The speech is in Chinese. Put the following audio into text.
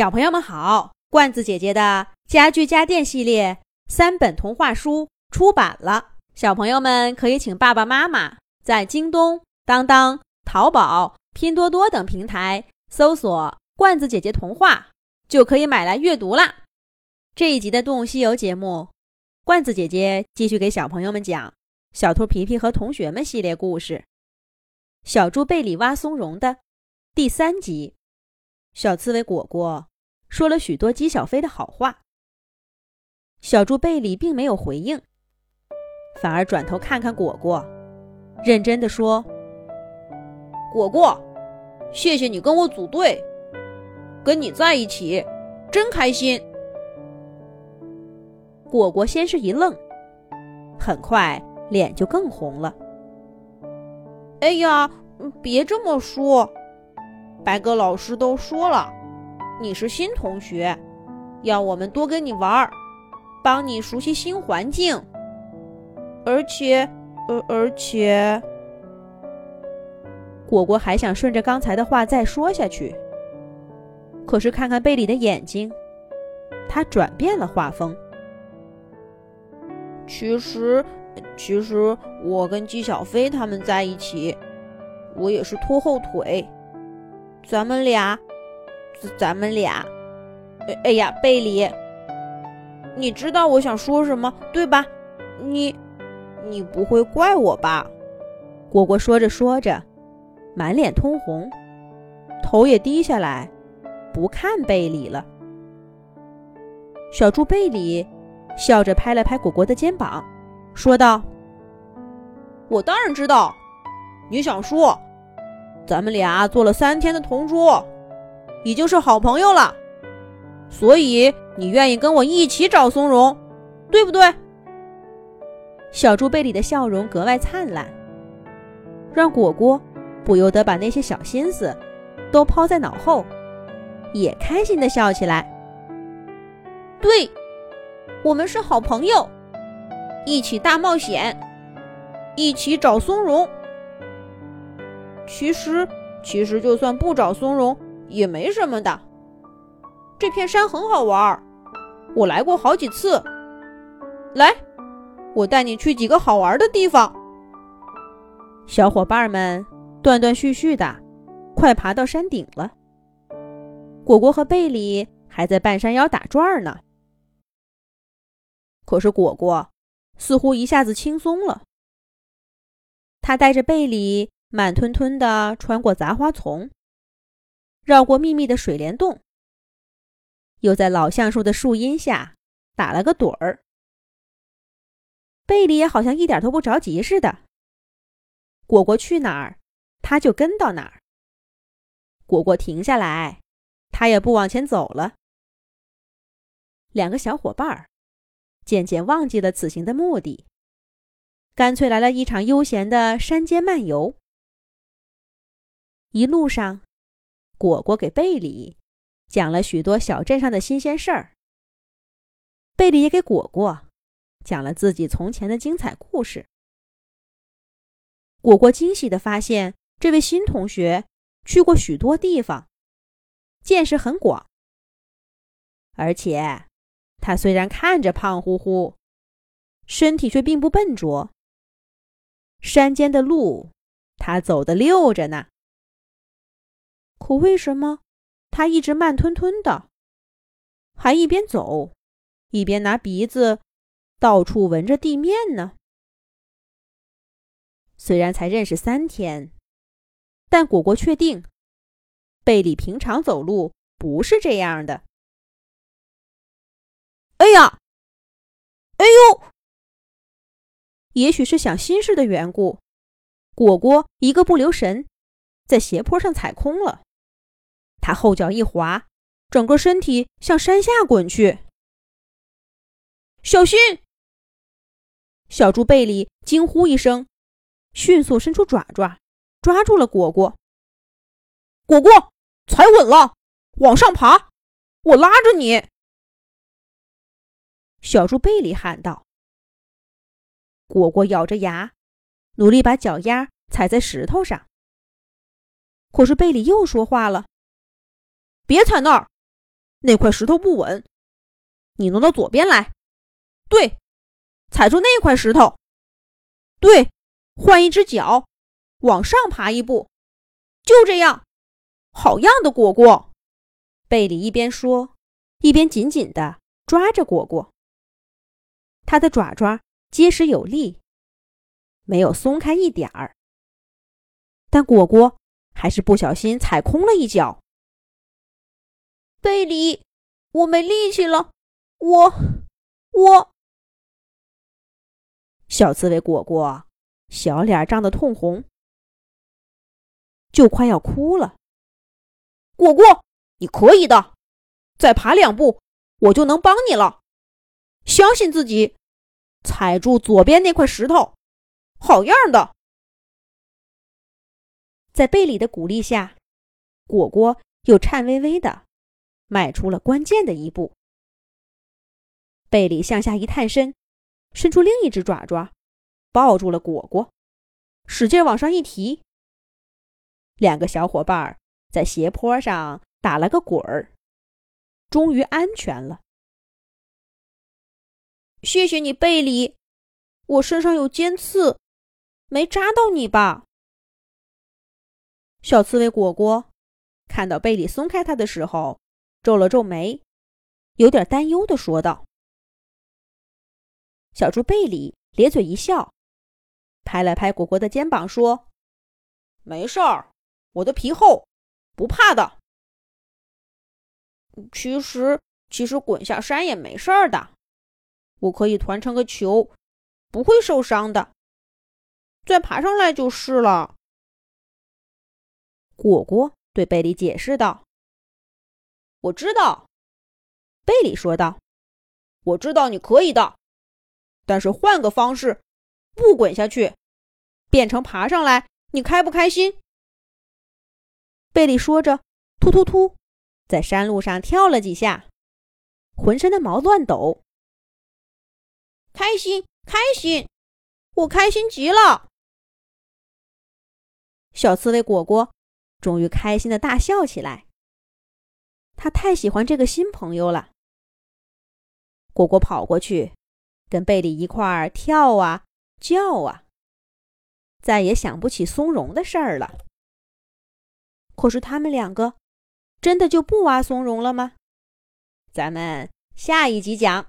小朋友们好，罐子姐姐的家具家电系列三本童话书出版了，小朋友们可以请爸爸妈妈在京东、当当、淘宝、拼多多等平台搜索“罐子姐姐童话”，就可以买来阅读啦。这一集的《动物西游》节目，罐子姐姐继续给小朋友们讲《小兔皮皮和同学们》系列故事，《小猪贝里挖松茸》的第三集。小刺猬果果说了许多姬小飞的好话，小猪贝里并没有回应，反而转头看看果果，认真的说：“果果，谢谢你跟我组队，跟你在一起真开心。”果果先是一愣，很快脸就更红了。“哎呀，别这么说。”白鸽老师都说了，你是新同学，要我们多跟你玩儿，帮你熟悉新环境。而且，而而且，果果还想顺着刚才的话再说下去，可是看看贝里的眼睛，他转变了画风。其实，其实我跟纪小飞他们在一起，我也是拖后腿。咱们俩，咱们俩，哎呀，贝里，你知道我想说什么对吧？你，你不会怪我吧？果果说着说着，满脸通红，头也低下来，不看贝里了。小猪贝里笑着拍了拍果果的肩膀，说道：“我当然知道，你想说。”咱们俩做了三天的同桌，已经是好朋友了，所以你愿意跟我一起找松茸，对不对？小猪贝里的笑容格外灿烂，让果果不由得把那些小心思都抛在脑后，也开心的笑起来。对，我们是好朋友，一起大冒险，一起找松茸。其实，其实就算不找松茸也没什么的。这片山很好玩，我来过好几次。来，我带你去几个好玩的地方。小伙伴们断断续续的，快爬到山顶了。果果和贝里还在半山腰打转呢。可是果果似乎一下子轻松了，他带着贝里。慢吞吞地穿过杂花丛，绕过密密的水帘洞，又在老橡树的树荫下打了个盹儿。贝里也好像一点都不着急似的。果果去哪儿，他就跟到哪儿。果果停下来，他也不往前走了。两个小伙伴儿渐渐忘记了此行的目的，干脆来了一场悠闲的山间漫游。一路上，果果给贝里讲了许多小镇上的新鲜事儿。贝里也给果果讲了自己从前的精彩故事。果果惊喜的发现，这位新同学去过许多地方，见识很广。而且，他虽然看着胖乎乎，身体却并不笨拙。山间的路，他走得溜着呢。可为什么他一直慢吞吞的，还一边走，一边拿鼻子到处闻着地面呢？虽然才认识三天，但果果确定，贝里平常走路不是这样的。哎呀，哎呦！也许是想心事的缘故，果果一个不留神，在斜坡上踩空了。他后脚一滑，整个身体向山下滚去。小心！小猪贝里惊呼一声，迅速伸出爪爪，抓住了果果。果果，踩稳了，往上爬，我拉着你。小猪贝里喊道。果果咬着牙，努力把脚丫踩在石头上。可是贝里又说话了。别踩那儿，那块石头不稳，你挪到左边来。对，踩住那块石头。对，换一只脚，往上爬一步。就这样，好样的，果果！贝里一边说，一边紧紧地抓着果果。他的爪爪结实有力，没有松开一点儿。但果果还是不小心踩空了一脚。贝里，我没力气了，我，我。小刺猬果果小脸涨得通红，就快要哭了。果果，你可以的，再爬两步，我就能帮你了。相信自己，踩住左边那块石头，好样的！在贝里的鼓励下，果果又颤巍巍的。迈出了关键的一步，贝里向下一探身，伸出另一只爪爪，抱住了果果，使劲往上一提。两个小伙伴在斜坡上打了个滚儿，终于安全了。谢谢你，贝里，我身上有尖刺，没扎到你吧？小刺猬果果看到贝里松开他的时候。皱了皱眉，有点担忧的说道：“小猪贝里咧嘴一笑，拍了拍果果的肩膀，说：‘没事儿，我的皮厚，不怕的。其实，其实滚下山也没事儿的，我可以团成个球，不会受伤的。再爬上来就是了。’果果对贝里解释道。”我知道，贝里说道：“我知道你可以的，但是换个方式，不滚下去，变成爬上来，你开不开心？”贝里说着，突突突，在山路上跳了几下，浑身的毛乱抖。开心，开心，我开心极了！小刺猬果果终于开心的大笑起来。他太喜欢这个新朋友了。果果跑过去，跟贝里一块儿跳啊叫啊，再也想不起松茸的事儿了。可是他们两个真的就不挖松茸了吗？咱们下一集讲。